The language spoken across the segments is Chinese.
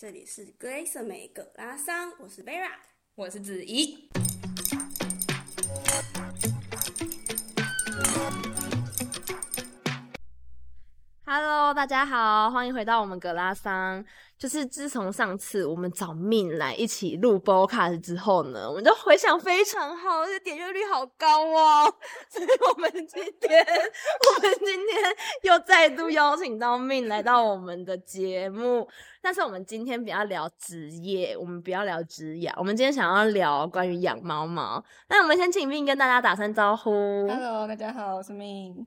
这里是格蕾瑟美格拉桑，我是 Vera，我是子怡。大家好，欢迎回到我们格拉桑。就是自从上次我们找 Min 来一起录 Podcast 之后呢，我们就回想非常好，而且点阅率好高哦。所以我们今天，我们今天又再度邀请到 Min 来到我们的节目。但是我们今天不要聊职业，我们不要聊职业，我们今天想要聊关于养猫猫。那我们先请 Min 跟大家打声招呼。Hello，大家好，我是 Min。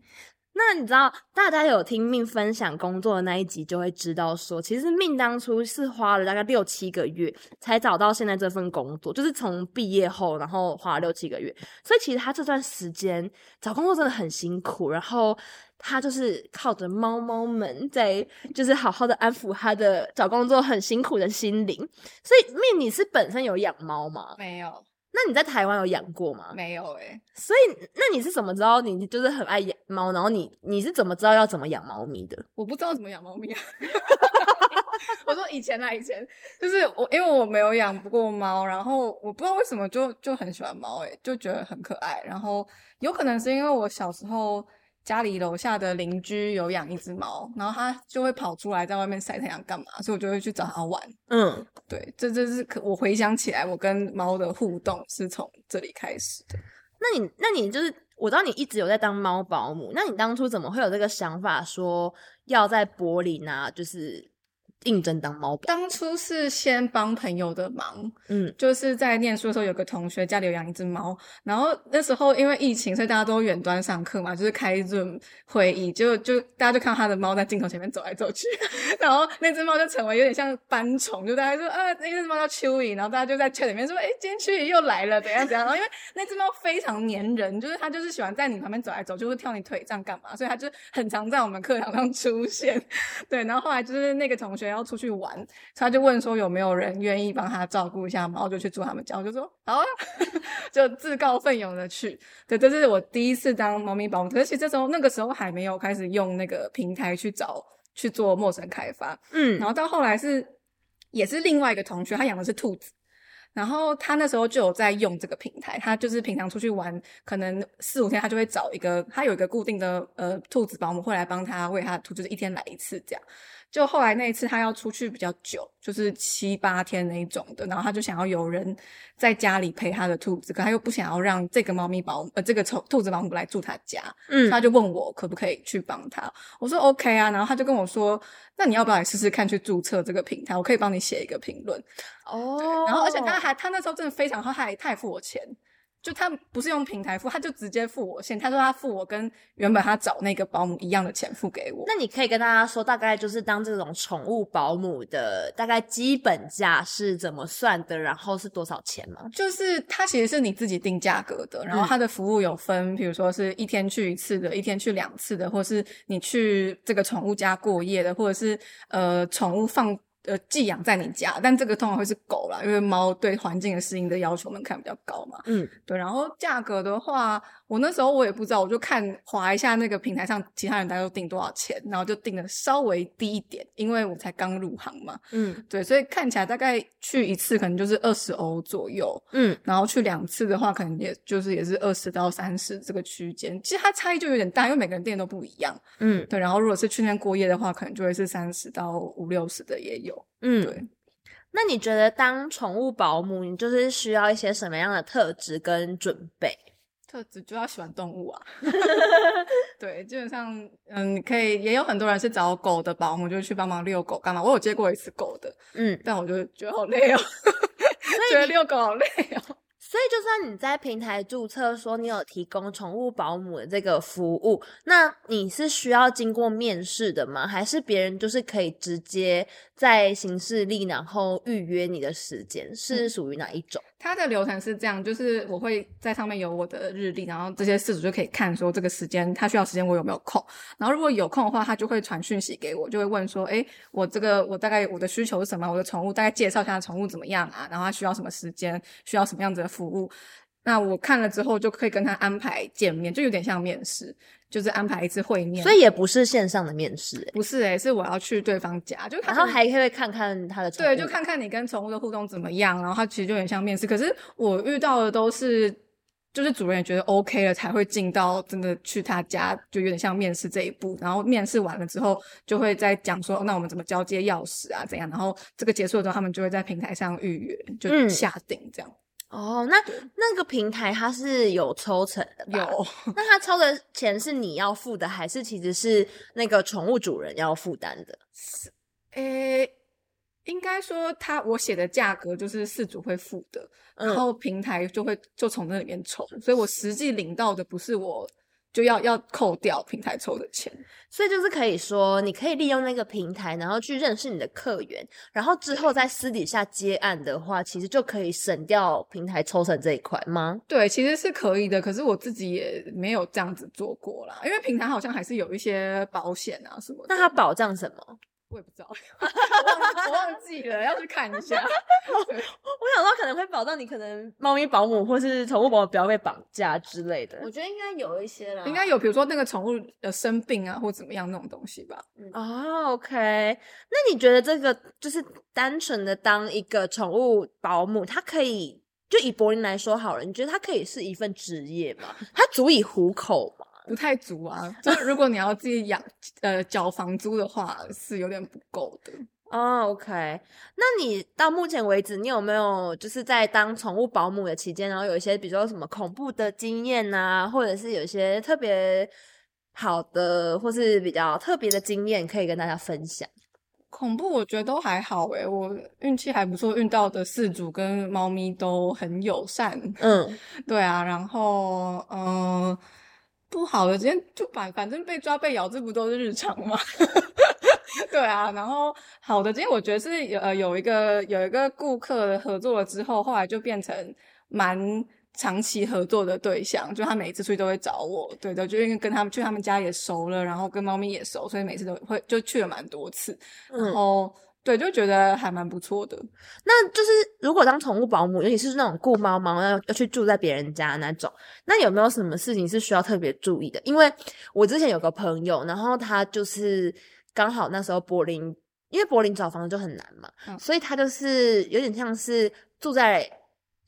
那你知道，大家有听命分享工作的那一集，就会知道说，其实命当初是花了大概六七个月才找到现在这份工作，就是从毕业后，然后花了六七个月。所以其实他这段时间找工作真的很辛苦，然后他就是靠着猫猫们在，就是好好的安抚他的找工作很辛苦的心灵。所以命你是本身有养猫吗？没有。那你在台湾有养过吗？没有哎、欸。所以那你是怎么知道你就是很爱养猫？然后你你是怎么知道要怎么养猫咪的？我不知道怎么养猫咪啊。我说以前啊，以前就是我因为我没有养不过猫，然后我不知道为什么就就很喜欢猫诶，就觉得很可爱。然后有可能是因为我小时候。家里楼下的邻居有养一只猫，然后它就会跑出来在外面晒太阳干嘛，所以我就会去找它玩。嗯，对，这这是可我回想起来，我跟猫的互动是从这里开始的。那你那你就是我知道你一直有在当猫保姆，那你当初怎么会有这个想法说要在柏林啊？就是。应征当猫，当初是先帮朋友的忙，嗯，就是在念书的时候，有个同学家里有养一只猫，然后那时候因为疫情，所以大家都远端上课嘛，就是开 Zoom 会议，就就大家就看到他的猫在镜头前面走来走去，然后那只猫就成为有点像斑虫，就大家说啊，那只猫叫蚯蚓，然后大家就在圈里面说，哎，今天蚯蚓又来了，怎样怎样，然后因为那只猫非常黏人，就是它就是喜欢在你旁边走来走，去会跳你腿这样干嘛，所以它就很常在我们课堂上出现，对，然后后来就是那个同学。要出去玩，他就问说有没有人愿意帮他照顾一下猫，就去住他们家。我就说好啊，就自告奋勇的去。对，这是我第一次当猫咪保姆。可是其实这时候那个时候还没有开始用那个平台去找去做陌生开发。嗯，然后到后来是也是另外一个同学，他养的是兔子，然后他那时候就有在用这个平台。他就是平常出去玩，可能四五天他就会找一个，他有一个固定的呃兔子保姆会来帮他喂他的兔，就是一天来一次这样。就后来那一次，他要出去比较久，就是七八天那一种的，然后他就想要有人在家里陪他的兔子，可他又不想要让这个猫咪保姆呃这个宠兔子保姆来住他家，嗯，他就问我可不可以去帮他，我说 OK 啊，然后他就跟我说，那你要不要来试试看去注册这个平台，我可以帮你写一个评论。哦，然后而且他还他那时候真的非常好，他还他还付我钱。就他不是用平台付，他就直接付我现。他说他付我跟原本他找那个保姆一样的钱付给我。那你可以跟大家说，大概就是当这种宠物保姆的大概基本价是怎么算的，然后是多少钱吗？就是它其实是你自己定价格的，然后它的服务有分，比如说是一天去一次的，一天去两次的，或是你去这个宠物家过夜的，或者是呃宠物放。呃，寄养在你家，但这个通常会是狗啦，因为猫对环境的适应的要求门槛比较高嘛。嗯，对。然后价格的话，我那时候我也不知道，我就看划一下那个平台上其他人大家都定多少钱，然后就定的稍微低一点，因为我才刚入行嘛。嗯，对，所以看起来大概去一次可能就是二十欧左右。嗯，然后去两次的话，可能也就是也是二十到三十这个区间。其实它差异就有点大，因为每个人店都不一样。嗯，对。然后如果是去那边过夜的话，可能就会是三十到五六十的也有。嗯，对。那你觉得当宠物保姆，你就是需要一些什么样的特质跟准备？特质就要喜欢动物啊。对，基本上，嗯，可以，也有很多人是找狗的保姆，就去帮忙遛狗干嘛。我有接过一次狗的，嗯，但我就觉得好累哦，觉得遛狗好累哦。所以，就算你在平台注册说你有提供宠物保姆的这个服务，那你是需要经过面试的吗？还是别人就是可以直接在行事历然后预约你的时间？是属于哪一种？它的流程是这样，就是我会在上面有我的日历，然后这些事主就可以看说这个时间他需要时间我有没有空，然后如果有空的话，他就会传讯息给我，就会问说，哎，我这个我大概我的需求是什么？我的宠物大概介绍一下宠物怎么样啊？然后他需要什么时间？需要什么样子的服务？那我看了之后就可以跟他安排见面，就有点像面试，就是安排一次会面。所以也不是线上的面试，欸，不是诶、欸，是我要去对方家，就然后还可以看看他的。对，就看看你跟宠物的互动怎么样。然后他其实就有点像面试，可是我遇到的都是。就是主人也觉得 OK 了，才会进到真的去他家，就有点像面试这一步。然后面试完了之后，就会再讲说，那我们怎么交接钥匙啊？怎样？然后这个结束了之后，他们就会在平台上预约，就下定这样。嗯、哦，那那个平台它是有抽成的吧？有。那它抽的钱是你要付的，还是其实是那个宠物主人要负担的？是，诶。应该说，他我写的价格就是饲主会付的，嗯、然后平台就会就从那里面抽，所以我实际领到的不是我就要要扣掉平台抽的钱，所以就是可以说，你可以利用那个平台，然后去认识你的客源，然后之后在私底下接案的话，其实就可以省掉平台抽成这一块吗？对，其实是可以的，可是我自己也没有这样子做过啦，因为平台好像还是有一些保险啊什么的。那它保障什么？我也不知道，我忘记了，要去看一下。我想说可能会保障你，可能猫咪保姆或是宠物保姆不要被绑架之类的。我觉得应该有一些啦，应该有，比如说那个宠物呃生病啊，或怎么样那种东西吧。哦，OK，那你觉得这个就是单纯的当一个宠物保姆，它可以就以柏林来说好了，你觉得它可以是一份职业吗？它足以糊口吗？不太足啊，就如果你要自己养，呃，缴房租的话是有点不够的。哦、oh，OK，那你到目前为止，你有没有就是在当宠物保姆的期间，然后有一些比如说什么恐怖的经验啊，或者是有一些特别好的，或是比较特别的经验可以跟大家分享？恐怖我觉得都还好诶，我运气还不错，遇到的饲主跟猫咪都很友善。嗯，对啊，然后嗯。呃不好的，今天就反反正被抓被咬，这不都是日常吗？对啊，然后好的，今天我觉得是有呃有一个有一个顾客合作了之后，后来就变成蛮长期合作的对象，就他每一次出去都会找我，对的，就因为跟他们去他们家也熟了，然后跟猫咪也熟，所以每次都会就去了蛮多次，然后。嗯对，就觉得还蛮不错的。那就是如果当宠物保姆，尤其是那种雇猫猫要要去住在别人家那种，那有没有什么事情是需要特别注意的？因为我之前有个朋友，然后他就是刚好那时候柏林，因为柏林找房子就很难嘛，嗯，所以他就是有点像是住在。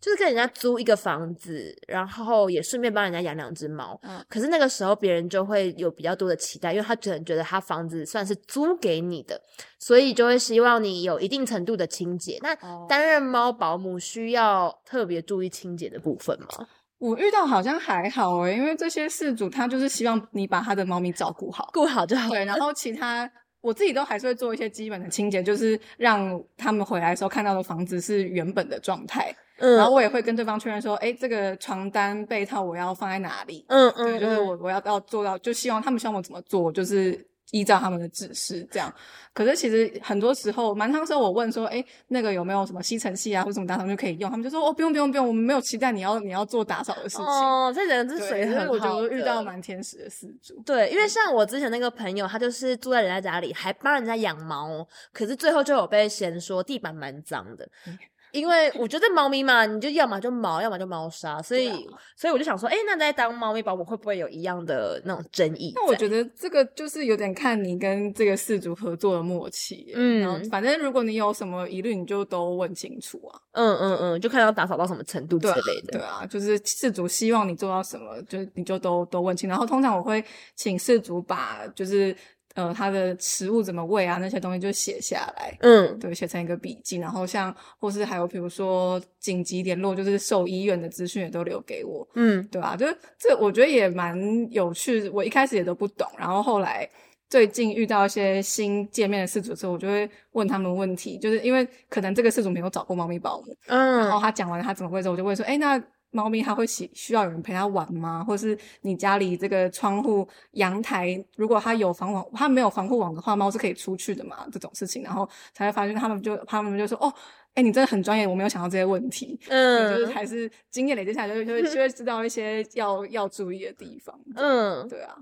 就是跟人家租一个房子，然后也顺便帮人家养两只猫。嗯，可是那个时候别人就会有比较多的期待，因为他可能觉得他房子算是租给你的，所以就会希望你有一定程度的清洁。那担任猫保姆需要特别注意清洁的部分吗？我遇到好像还好诶，因为这些事主他就是希望你把他的猫咪照顾好，顾好就好。对，然后其他我自己都还是会做一些基本的清洁，就是让他们回来的时候看到的房子是原本的状态。嗯，然后我也会跟对方确认说，哎，这个床单被套我要放在哪里？嗯嗯，对，就是我我要要做到，就希望他们希望我怎么做，就是依照他们的指示这样。可是其实很多时候，蛮长时候我问说，哎，那个有没有什么吸尘器啊，或者什么打扫就可以用？他们就说，哦，不用不用不用，我们没有期待你要你要做打扫的事情。哦，这人是水很好。我觉得遇到蛮天使的事主。对，因为像我之前那个朋友，他就是住在人家家里，还帮人家养猫，可是最后就有被嫌说地板蛮脏的。嗯因为我觉得猫咪嘛，你就要么就毛，要么就猫砂，所以、啊、所以我就想说，哎，那在当猫咪保姆会不会有一样的那种争议？那我觉得这个就是有点看你跟这个事主合作的默契。嗯，然后反正如果你有什么疑虑，你就都问清楚啊。嗯嗯嗯，就看要打扫到什么程度之类的。对啊，就是事主希望你做到什么，就你就都都问清。然后通常我会请事主把就是。呃，他的食物怎么喂啊？那些东西就写下来，嗯，对，写成一个笔记。然后像，或是还有比如说紧急联络，就是兽医院的资讯也都留给我，嗯，对吧？就是这，我觉得也蛮有趣。我一开始也都不懂，然后后来最近遇到一些新见面的饲主之后，我就会问他们问题，就是因为可能这个饲主没有找过猫咪保姆，嗯，然后他讲完他怎么喂之后，我就问说，哎，那。猫咪它会喜需要有人陪它玩吗？或是你家里这个窗户、阳台，如果它有防网，它没有防护网的话，猫是可以出去的嘛？这种事情，然后才会发现他们就他们就说：“哦，哎，你真的很专业，我没有想到这些问题。”嗯，就是还是经验累积下来，就会就会就会知道一些要要注意的地方。嗯，对啊。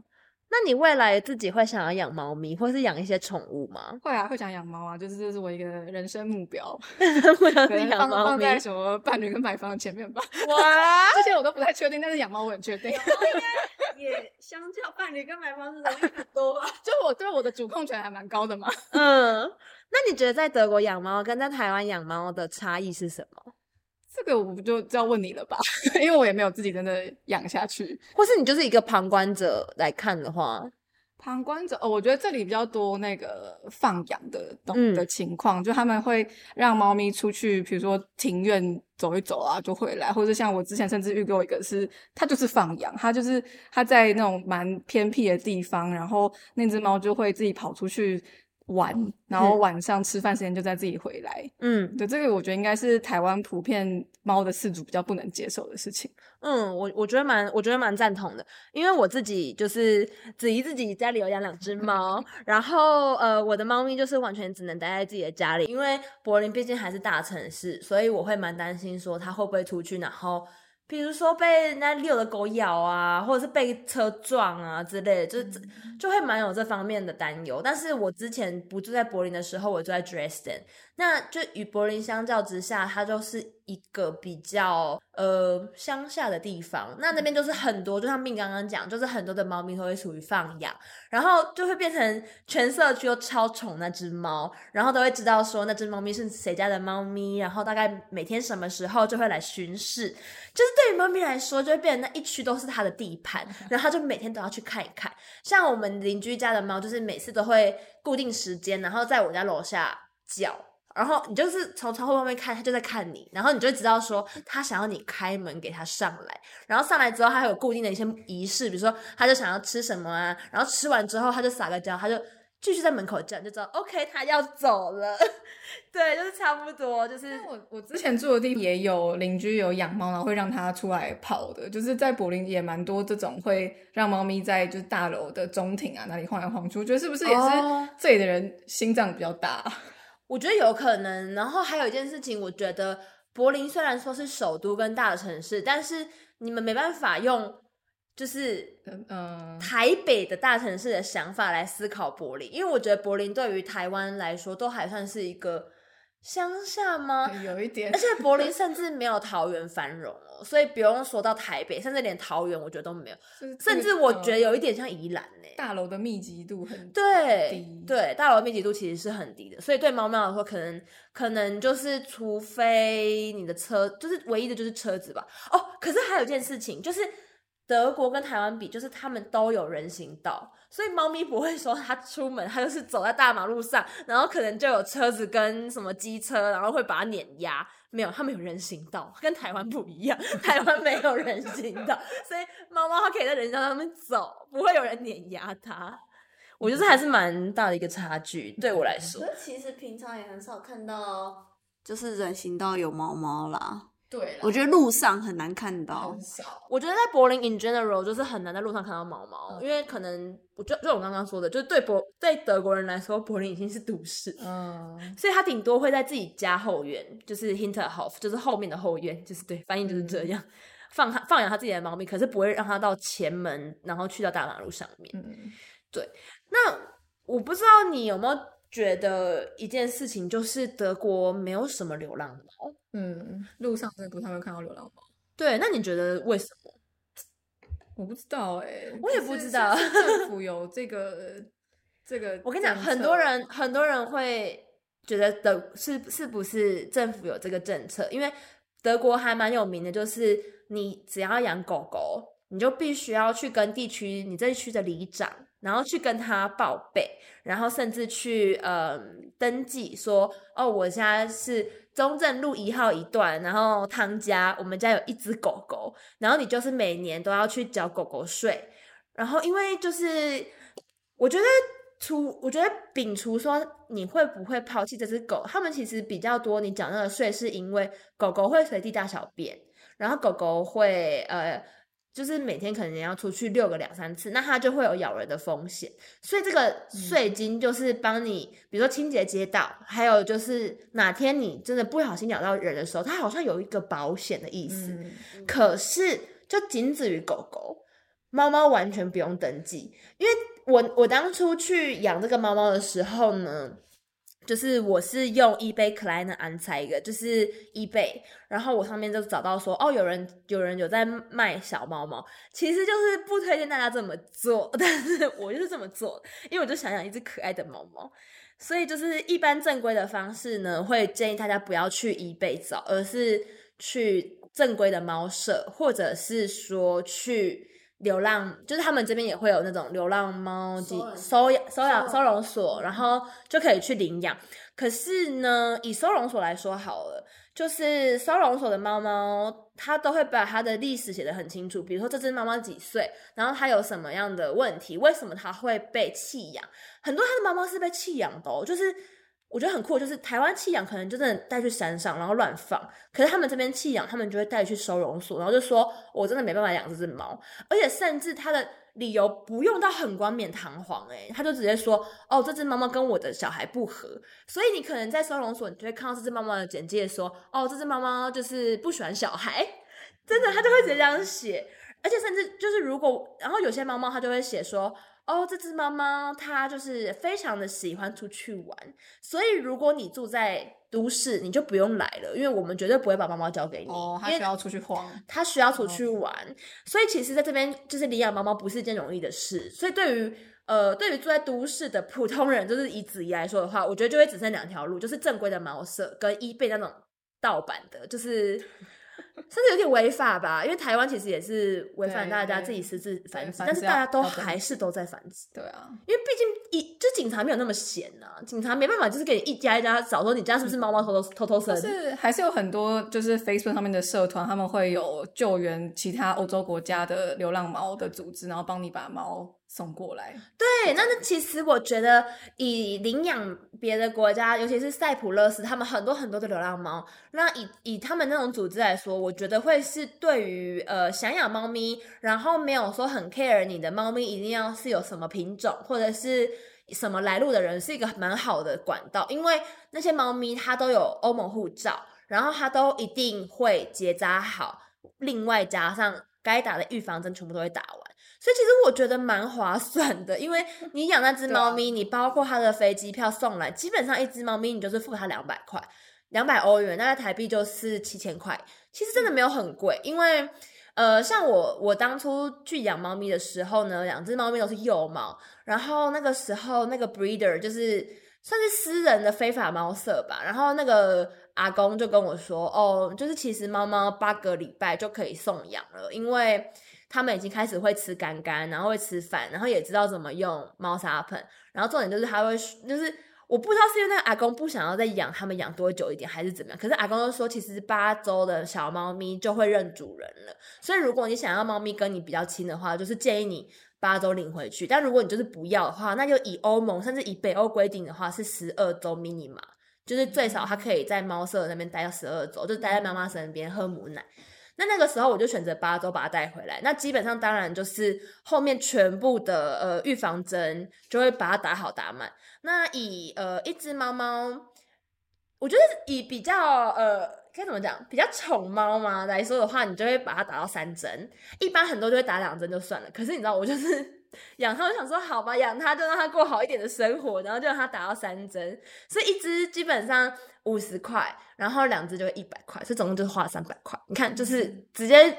那你未来自己会想要养猫咪，或是养一些宠物吗？会啊，会想养猫啊，就是这是我一个人生目标。我想养猫咪，放在什么伴侣跟买房的前面吧。哇，这些我都不太确定，但是养猫我很确定。也相较伴侣跟买房是容易很多吧？就我对我的主控权还蛮高的嘛。嗯，那你觉得在德国养猫跟在台湾养猫的差异是什么？这个我不就就要问你了吧，因为我也没有自己真的养下去，或是你就是一个旁观者来看的话，旁观者哦，我觉得这里比较多那个放养的懂的情况，嗯、就他们会让猫咪出去，比如说庭院走一走啊，就回来，或者像我之前甚至遇过一个是，它就是放养，它就是它在那种蛮偏僻的地方，然后那只猫就会自己跑出去。玩，然后晚上吃饭时间就再自己回来。嗯，对，这个我觉得应该是台湾普遍猫的饲主比较不能接受的事情。嗯，我我觉得蛮，我觉得蛮赞同的，因为我自己就是子怡自己家里有养两只猫，然后呃，我的猫咪就是完全只能待在自己的家里，因为柏林毕竟还是大城市，所以我会蛮担心说它会不会出去，然后。比如说被人家遛的狗咬啊，或者是被车撞啊之类的，就就会蛮有这方面的担忧。但是我之前不住在柏林的时候，我住在 Dresden，那就与柏林相较之下，它就是一个比较呃乡下的地方。那那边就是很多，就像命刚刚讲，就是很多的猫咪都会属于放养，然后就会变成全社区都超宠那只猫，然后都会知道说那只猫咪是谁家的猫咪，然后大概每天什么时候就会来巡视，就是对。对于猫咪来说，就会变成那一区都是它的地盘，然后它就每天都要去看一看。像我们邻居家的猫，就是每次都会固定时间，然后在我家楼下叫，然后你就是从窗户外面看，他就在看你，然后你就知道说他想要你开门给他上来，然后上来之后，他还有固定的一些仪式，比如说他就想要吃什么啊，然后吃完之后，他就撒个娇，他就。继续在门口叫，就知道 OK，他要走了。对，就是差不多，就是我我之前住的地方也有邻居有养猫，然后会让它出来跑的。就是在柏林也蛮多这种会让猫咪在就是大楼的中庭啊那里晃来晃去。我觉得是不是也是这里的人心脏比较大？哦，我觉得有可能。然后还有一件事情，我觉得柏林虽然说是首都跟大城市，但是你们没办法用。就是嗯，台北的大城市的想法来思考柏林，因为我觉得柏林对于台湾来说都还算是一个乡下吗？有一点，而且柏林甚至没有桃园繁荣哦，所以不用说到台北，甚至连桃园我觉得都没有，甚至我觉得有一点像宜兰呢。大楼的密集度很低，对对，大楼密集度其实是很低的，所以对猫猫来说，可能可能就是除非你的车，就是唯一的就是车子吧。哦，可是还有一件事情就是。德国跟台湾比，就是他们都有人行道，所以猫咪不会说它出门，它就是走在大马路上，然后可能就有车子跟什么机车，然后会把它碾压。没有，他们有人行道，跟台湾不一样，台湾没有人行道，所以猫猫它可以在人行道上面走，不会有人碾压它。我觉得还是蛮大的一个差距，对我来说。其实平常也很少看到，就是人行道有猫猫啦。对，我觉得路上很难看到，很少。我觉得在柏林 in general 就是很难在路上看到毛毛，嗯、因为可能我就就我刚刚说的，就是对柏对德国人来说，柏林已经是都市，嗯，所以他顶多会在自己家后院，就是 Hinterhof，就是后面的后院，就是对，翻译就是这样，嗯、放他放养他自己的猫咪，可是不会让他到前门，然后去到大马路上面。嗯，对。那我不知道你有没有觉得一件事情，就是德国没有什么流浪猫。嗯，路上真的不太会看到流浪猫。对，那你觉得为什么？我不知道哎、欸，我也不知道。政 府有这个这个，我跟你讲，很多人很多人会觉得德是是不是政府有这个政策？因为德国还蛮有名的，就是你只要养狗狗，你就必须要去跟地区你这一区的里长，然后去跟他报备，然后甚至去呃登记说，哦，我现在是。中正路一号一段，然后汤家，我们家有一只狗狗，然后你就是每年都要去缴狗狗税，然后因为就是我觉得除我觉得摒除说你会不会抛弃这只狗，他们其实比较多，你缴那个税是因为狗狗会随地大小便，然后狗狗会呃。就是每天可能要出去遛个两三次，那它就会有咬人的风险。所以这个税金就是帮你，嗯、比如说清洁街道，还有就是哪天你真的不小心咬到人的时候，它好像有一个保险的意思。嗯、可是就仅止于狗狗，猫猫完全不用登记，因为我我当初去养这个猫猫的时候呢。就是我是用 eBay Kleinanzeigen，就是 eBay，然后我上面就找到说，哦，有人有人有在卖小猫猫，其实就是不推荐大家这么做，但是我就是这么做，因为我就想养一只可爱的猫猫，所以就是一般正规的方式呢，会建议大家不要去 eBay 找，而是去正规的猫舍，或者是说去。流浪就是他们这边也会有那种流浪猫收收养收养收容所，然后就可以去领养。可是呢，以收容所来说好了，就是收容所的猫猫，它都会把它的历史写得很清楚。比如说这只猫猫几岁，然后它有什么样的问题，为什么它会被弃养？很多它的猫猫是被弃养的哦，就是。我觉得很酷，就是台湾弃养可能就真的带去山上，然后乱放。可是他们这边弃养，他们就会带去收容所，然后就说我真的没办法养这只猫，而且甚至他的理由不用到很冠冕堂皇，诶，他就直接说哦，这只猫猫跟我的小孩不合，所以你可能在收容所，你就会看到这只猫猫的简介说哦，这只猫猫就是不喜欢小孩，真的，他就会直接这样写，而且甚至就是如果，然后有些猫猫他就会写说。哦，这只猫猫它就是非常的喜欢出去玩，所以如果你住在都市，你就不用来了，因为我们绝对不会把猫猫交给你。哦，它需要出去晃，它需要出去玩，哦、所以其实在这边就是领养猫猫不是一件容易的事。所以对于呃，对于住在都市的普通人，就是以子怡来说的话，我觉得就会只剩两条路，就是正规的猫舍跟 eBay 那种盗版的，就是。甚至有点违法吧，因为台湾其实也是违反大家自己私自繁殖，但是大家都还是都在繁殖。对啊，因为毕竟一就警察没有那么闲啊，警察没办法就是给你一家一家找说你家是不是猫猫偷偷偷偷生。是还是有很多就是 Facebook 上面的社团，他们会有救援其他欧洲国家的流浪猫的组织，然后帮你把猫。送过来，对，那那其实我觉得以领养别的国家，尤其是塞浦路斯，他们很多很多的流浪猫，那以以他们那种组织来说，我觉得会是对于呃想养猫咪，然后没有说很 care 你的猫咪一定要是有什么品种或者是什么来路的人，是一个蛮好的管道，因为那些猫咪它都有欧盟护照，然后它都一定会结扎好，另外加上该打的预防针全部都会打完。所以其实我觉得蛮划算的，因为你养那只猫咪，你包括它的飞机票送来，基本上一只猫咪你就是付它两百块，两百欧元，大概台币就是七千块。其实真的没有很贵，因为呃，像我我当初去养猫咪的时候呢，两只猫咪都是幼猫，然后那个时候那个 breeder 就是算是私人的非法猫舍吧，然后那个阿公就跟我说，哦，就是其实猫猫八个礼拜就可以送养了，因为。他们已经开始会吃干干，然后会吃饭，然后也知道怎么用猫砂盆。然后重点就是他会，就是我不知道是因为那个阿公不想要再养他们养多久一点，还是怎么样。可是阿公就说，其实八周的小猫咪就会认主人了。所以如果你想要猫咪跟你比较亲的话，就是建议你八周领回去。但如果你就是不要的话，那就以欧盟甚至以北欧规定的话是十二周 mini 嘛就是最少它可以在猫舍那边待到十二周，就待在妈妈身边喝母奶。那那个时候我就选择八周把它带回来，那基本上当然就是后面全部的呃预防针就会把它打好打满。那以呃一只猫猫，我觉得以比较呃该怎么讲比较宠猫嘛来说的话，你就会把它打到三针，一般很多就会打两针就算了。可是你知道我就是。养它，我想说好吧，养它就让它过好一点的生活，然后就让它打到三针，所以一只基本上五十块，然后两只就一百块，所以总共就是花了三百块。你看，就是直接，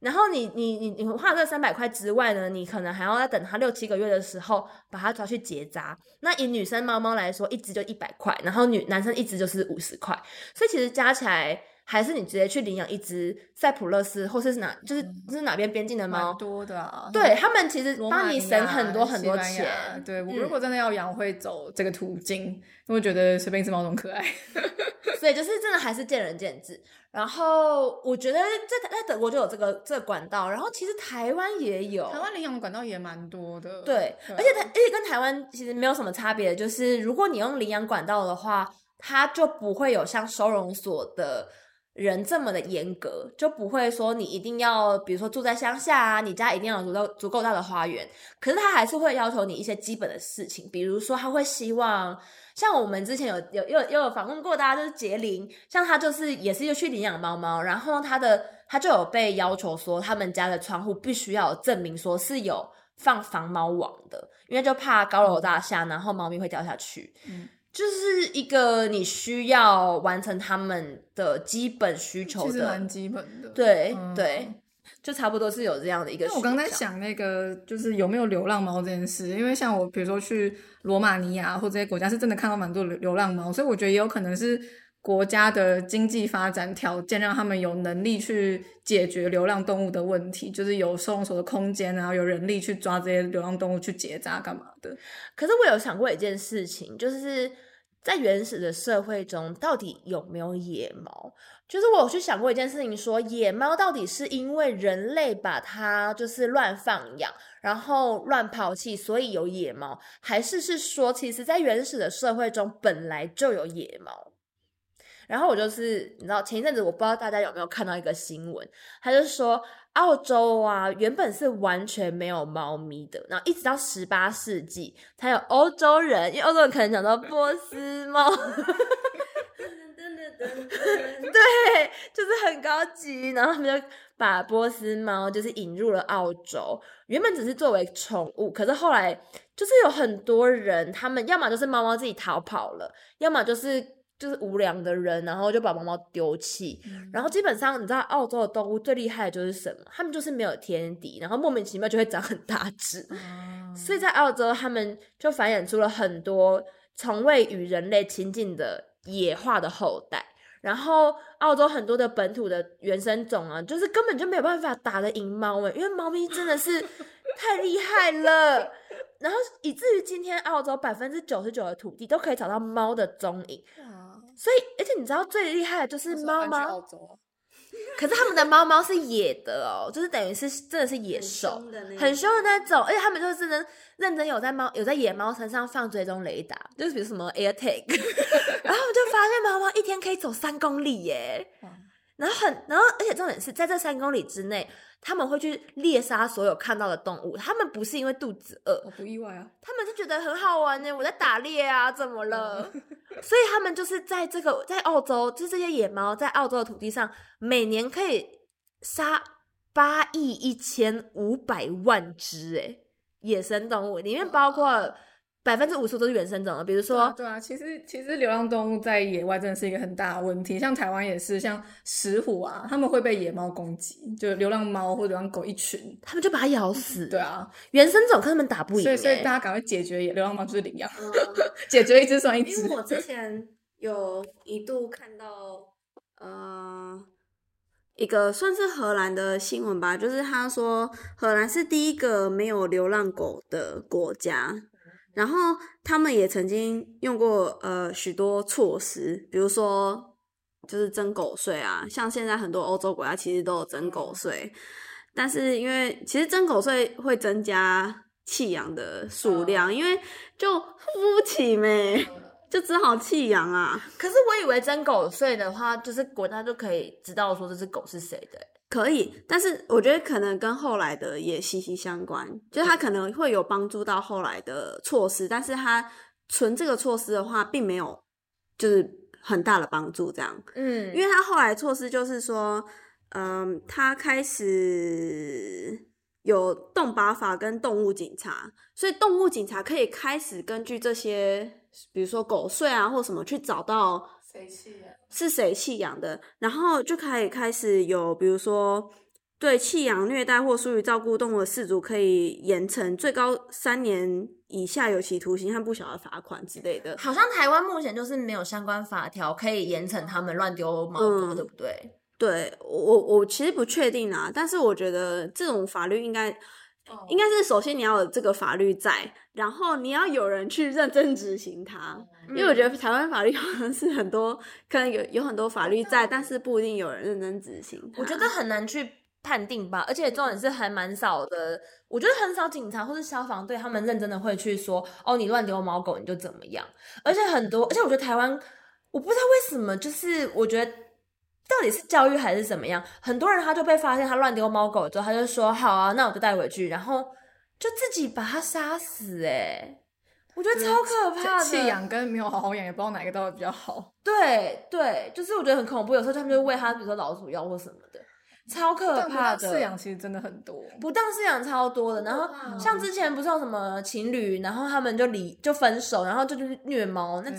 然后你你你你花了这三百块之外呢，你可能还要再等它六七个月的时候把它抓去结扎。那以女生猫猫来说，一只就一百块，然后女男生一只就是五十块，所以其实加起来。还是你直接去领养一只塞浦勒斯，或是哪，就是是哪边边境的猫？多的啊，对他们其实帮你省很多很多钱。对，我如果真的要养，会走这个途径，因为觉得随便一只猫都很可爱。所以就是真的还是见仁见智。然后我觉得在在德国就有这个这个管道，然后其实台湾也有，台湾领养的管道也蛮多的。对，对而且它而且跟台湾其实没有什么差别，就是如果你用领养管道的话，它就不会有像收容所的。人这么的严格，就不会说你一定要，比如说住在乡下啊，你家一定要有足够足够大的花园。可是他还是会要求你一些基本的事情，比如说他会希望，像我们之前有有有有访问过大家，就是杰林，像他就是也是又去领养猫猫，然后他的他就有被要求说，他们家的窗户必须要有证明说是有放防猫网的，因为就怕高楼大厦，然后猫咪会掉下去。嗯，就是一个你需要完成他们的基本需求的，其实蛮基本的。对、嗯、对，就差不多是有这样的一个。我刚才想那个，就是有没有流浪猫这件事，因为像我，比如说去罗马尼亚或这些国家，是真的看到蛮多流流浪猫，所以我觉得也有可能是。国家的经济发展条件让他们有能力去解决流浪动物的问题，就是有收容所的空间，然后有人力去抓这些流浪动物去结扎干嘛的。可是我有想过一件事情，就是在原始的社会中，到底有没有野猫？就是我有去想过一件事情说，野猫到底是因为人类把它就是乱放养，然后乱抛弃，所以有野猫，还是是说，其实在原始的社会中本来就有野猫？然后我就是，你知道，前一阵子我不知道大家有没有看到一个新闻，他就说澳洲啊，原本是完全没有猫咪的，然后一直到十八世纪才有欧洲人，因为欧洲人可能讲到 波斯猫，对，就是很高级，然后他们就把波斯猫就是引入了澳洲，原本只是作为宠物，可是后来就是有很多人，他们要么就是猫猫自己逃跑了，要么就是。就是无良的人，然后就把猫猫丢弃。嗯、然后基本上，你知道澳洲的动物最厉害的就是什么？他们就是没有天敌，然后莫名其妙就会长很大只。嗯、所以在澳洲，他们就繁衍出了很多从未与人类亲近的野化的后代。然后澳洲很多的本土的原生种啊，就是根本就没有办法打得赢猫诶，因为猫咪真的是 太厉害了。然后以至于今天澳洲百分之九十九的土地都可以找到猫的踪影。所以，而且你知道最厉害的就是猫猫，可是他们的猫猫是野的哦，就是等于是真的是野兽，很凶的那种，而且他们就是真的认真有在猫有在野猫身上放追踪雷达，就是比如什么 AirTag，然后我就发现猫猫一天可以走三公里耶，然后很，然后而且重点是在这三公里之内。他们会去猎杀所有看到的动物，他们不是因为肚子饿，我不意外啊。他们就觉得很好玩呢，我在打猎啊，怎么了？所以他们就是在这个在澳洲，就是这些野猫在澳洲的土地上，每年可以杀八亿一千五百万只诶野生动物，里面包括。百分之五十都是原生种的，比如说，对啊，对啊，其实其实流浪动物在野外真的是一个很大的问题，像台湾也是，像石虎啊，他们会被野猫攻击，就流浪猫或者流浪狗一群，他们就把它咬死。对啊，原生种跟他们打不赢，所以所以大家赶快解决野流浪猫就是领养，嗯、解决一只算一只。因为我之 前有一度看到，呃，一个算是荷兰的新闻吧，就是他说荷兰是第一个没有流浪狗的国家。然后他们也曾经用过呃许多措施，比如说就是征狗税啊，像现在很多欧洲国家其实都有征狗税，但是因为其实征狗税会增加弃养的数量，因为就付不起嘛，就只好弃养啊。可是我以为征狗税的话，就是国家就可以知道说这只狗是谁的。可以，但是我觉得可能跟后来的也息息相关，就是它可能会有帮助到后来的措施，但是它存这个措施的话，并没有就是很大的帮助，这样，嗯，因为它后来措施就是说，嗯，它开始有动保法跟动物警察，所以动物警察可以开始根据这些，比如说狗税啊或什么去找到。谁弃养？是谁弃养的？然后就可以开始有，比如说对弃养、虐待或疏于照顾动物的饲主，可以严惩最高三年以下有期徒刑和不小的罚款之类的。好像台湾目前就是没有相关法条可以严惩他们乱丢猫狗，嗯、对不对？对，我我其实不确定啊，但是我觉得这种法律应该。应该是首先你要有这个法律在，然后你要有人去认真执行它。因为我觉得台湾法律 好像是很多可能有有很多法律在，但是不一定有人认真执行。我觉得很难去判定吧，而且重点是还蛮少的。我觉得很少警察或是消防队他们认真的会去说，哦，你乱丢猫狗你就怎么样。而且很多，而且我觉得台湾，我不知道为什么，就是我觉得。到底是教育还是怎么样？很多人他就被发现他乱丢猫狗之后，他就说好啊，那我就带回去，然后就自己把它杀死。哎，我觉得超可怕的。弃养跟没有好好养，也不知道哪个到底比较好。对对，就是我觉得很恐怖。有时候他们就喂它，比如说老鼠药或什么的。超可怕的。饲养其实真的很多，不当饲养超多的。然后像之前不是有什么情侣，然后他们就离就分手，然后就就是虐猫，那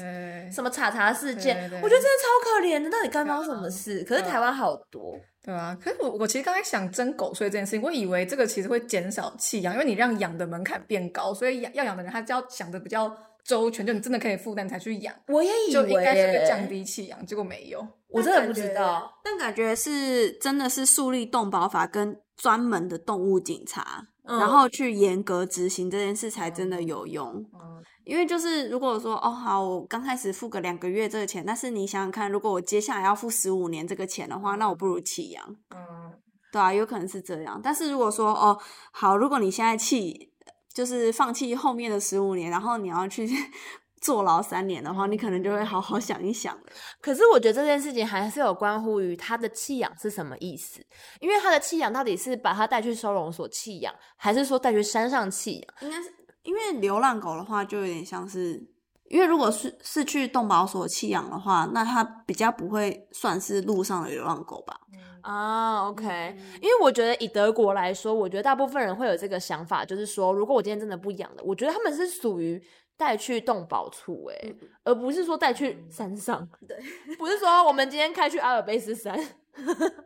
什么查查事件，我觉得真的超可怜的。到底干猫什么事？可是台湾好多。对啊，可是我我其实刚才想征狗税这件事情，我以为这个其实会减少弃养，因为你让养的门槛变高，所以养要养的人他就要想的比较周全，就你真的可以负担才去养。我也以为就应该是会降低弃养，结果没有，我真的不知道。但感觉是真的是树立动保法跟专门的动物警察，嗯、然后去严格执行这件事才真的有用。嗯嗯因为就是如果说哦好，我刚开始付个两个月这个钱，但是你想想看，如果我接下来要付十五年这个钱的话，那我不如弃养。嗯，对啊，有可能是这样。但是如果说哦好，如果你现在弃，就是放弃后面的十五年，然后你要去 坐牢三年的话，你可能就会好好想一想。可是我觉得这件事情还是有关乎于他的弃养是什么意思，因为他的弃养到底是把他带去收容所弃养，还是说带去山上弃养？应该是。因为流浪狗的话，就有点像是，因为如果是是去动保所弃养的话，那它比较不会算是路上的流浪狗吧？啊，OK，因为我觉得以德国来说，我觉得大部分人会有这个想法，就是说，如果我今天真的不养了，我觉得他们是属于带去动保处，诶，而不是说带去山上。对，不是说我们今天开去阿尔卑斯山。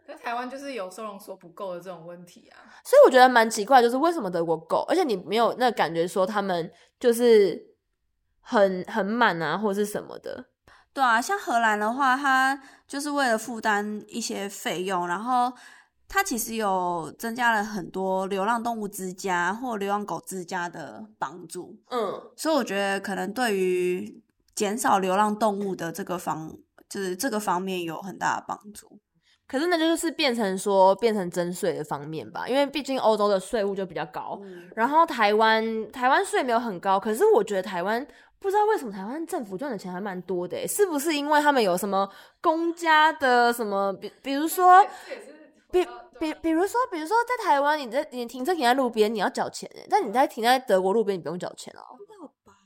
在台湾就是有收容所不够的这种问题啊，所以我觉得蛮奇怪，就是为什么德国够，而且你没有那感觉说他们就是很很满啊，或者是什么的。对啊，像荷兰的话，它就是为了负担一些费用，然后它其实有增加了很多流浪动物之家或流浪狗之家的帮助。嗯，所以我觉得可能对于减少流浪动物的这个方，就是这个方面有很大的帮助。可是那就是变成说变成征税的方面吧，因为毕竟欧洲的税务就比较高，嗯、然后台湾台湾税没有很高，可是我觉得台湾不知道为什么台湾政府赚的钱还蛮多的，是不是因为他们有什么公家的什么，比比如说，比比比如说比如说在台湾你在你停车停在路边你要缴钱，但你在停在德国路边你不用缴钱哦，要吧？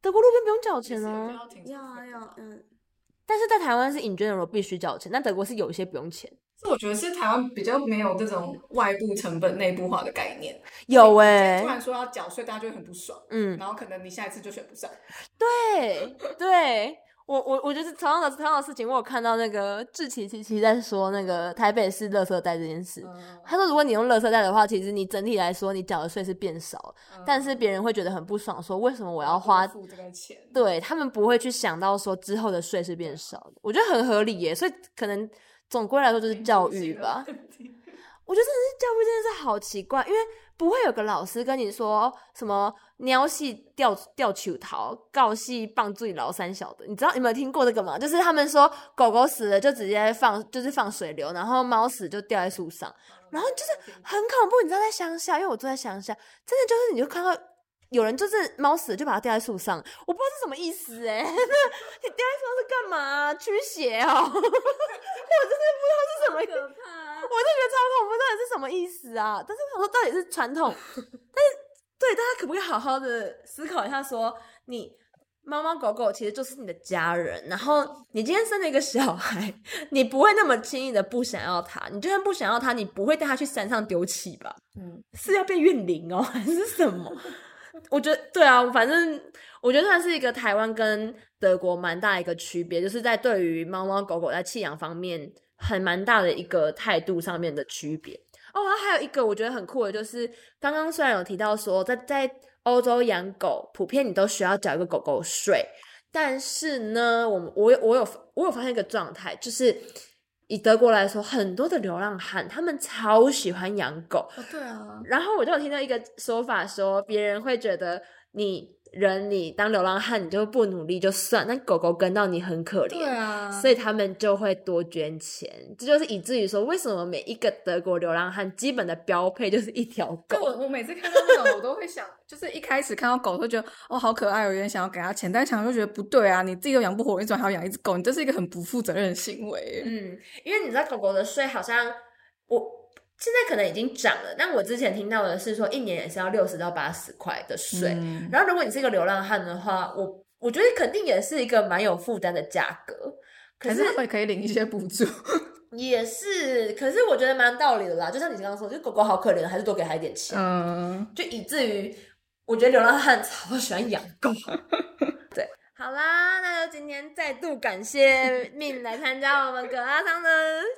德国路边不用缴钱哦，要要嗯。但是在台湾是 in general 必须交钱，但德国是有一些不用钱。这我觉得是台湾比较没有这种外部成本内部化的概念。有哎、欸，突然说要缴税，大家就会很不爽。嗯，然后可能你下一次就选不上。对对。我我我觉得同样的同样的事情，我有看到那个志祺七七在说那个台北市垃圾袋这件事。嗯、他说，如果你用垃圾袋的话，其实你整体来说你缴的税是变少，嗯、但是别人会觉得很不爽，说为什么我要花付这个钱？对，他们不会去想到说之后的税是变少的。我觉得很合理耶，所以可能总归来说就是教育吧。我觉得真的是教育真的是好奇怪，因为不会有个老师跟你说什么鸟系吊吊球桃，告系棒最老三小的，你知道你有没有听过这个吗？就是他们说狗狗死了就直接放，就是放水流，然后猫死就掉在树上，然后就是很恐怖。你知道在乡下，因为我住在乡下，真的就是你就看到有人就是猫死了就把它吊在树上，我不知道是什么意思哎、欸，你 吊在树上是干嘛？驱邪哦？我真的不知道是什么可怕。我就觉得超恐怖，到底是什么意思啊？但是我说到底是传统，但是对大家可不可以好好的思考一下说，说你猫猫狗狗其实就是你的家人，然后你今天生了一个小孩，你不会那么轻易的不想要它，你就算不想要它，你不会带它去山上丢弃吧？嗯，是要变怨灵哦，还是什么？我觉得对啊，反正我觉得算是一个台湾跟德国蛮大一个区别，就是在对于猫猫狗狗在弃养方面。很蛮大的一个态度上面的区别哦，然后还有一个我觉得很酷的，就是刚刚虽然有提到说在在欧洲养狗，普遍你都需要缴一个狗狗税，但是呢，我我有我有我有发现一个状态，就是以德国来说，很多的流浪汉他们超喜欢养狗，哦，对啊，然后我就有听到一个说法说，别人会觉得你。人你当流浪汉，你就不努力就算，那狗狗跟到你很可怜，对啊，所以他们就会多捐钱，这就是以至于说，为什么每一个德国流浪汉基本的标配就是一条狗。我我每次看到那种，我都会想，就是一开始看到狗会觉得哦好可爱，我有点想要给他钱，但想就觉得不对啊，你自己都养不活，你怎么还要养一只狗？你这是一个很不负责任的行为。嗯，因为你知道狗狗的税好像我。现在可能已经涨了，但我之前听到的是说，一年也是要六十到八十块的税。嗯、然后，如果你是一个流浪汉的话，我我觉得肯定也是一个蛮有负担的价格。可是会可以领一些补助。也是，可是我觉得蛮道理的啦。就像你刚刚说，就狗狗好可怜，还是多给他一点钱。嗯，就以至于我觉得流浪汉超喜欢养狗。对，好啦，那就今天再度感谢 Min 来参加我们葛阿桑的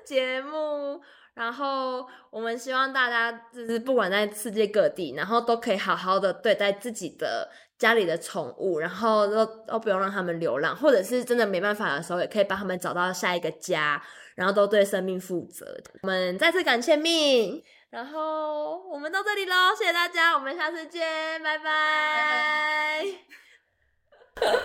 节目。然后我们希望大家就是不管在世界各地，然后都可以好好的对待自己的家里的宠物，然后都都不用让他们流浪，或者是真的没办法的时候，也可以帮他们找到下一个家，然后都对生命负责。我们再次感谢命然后我们到这里喽，谢谢大家，我们下次见，拜拜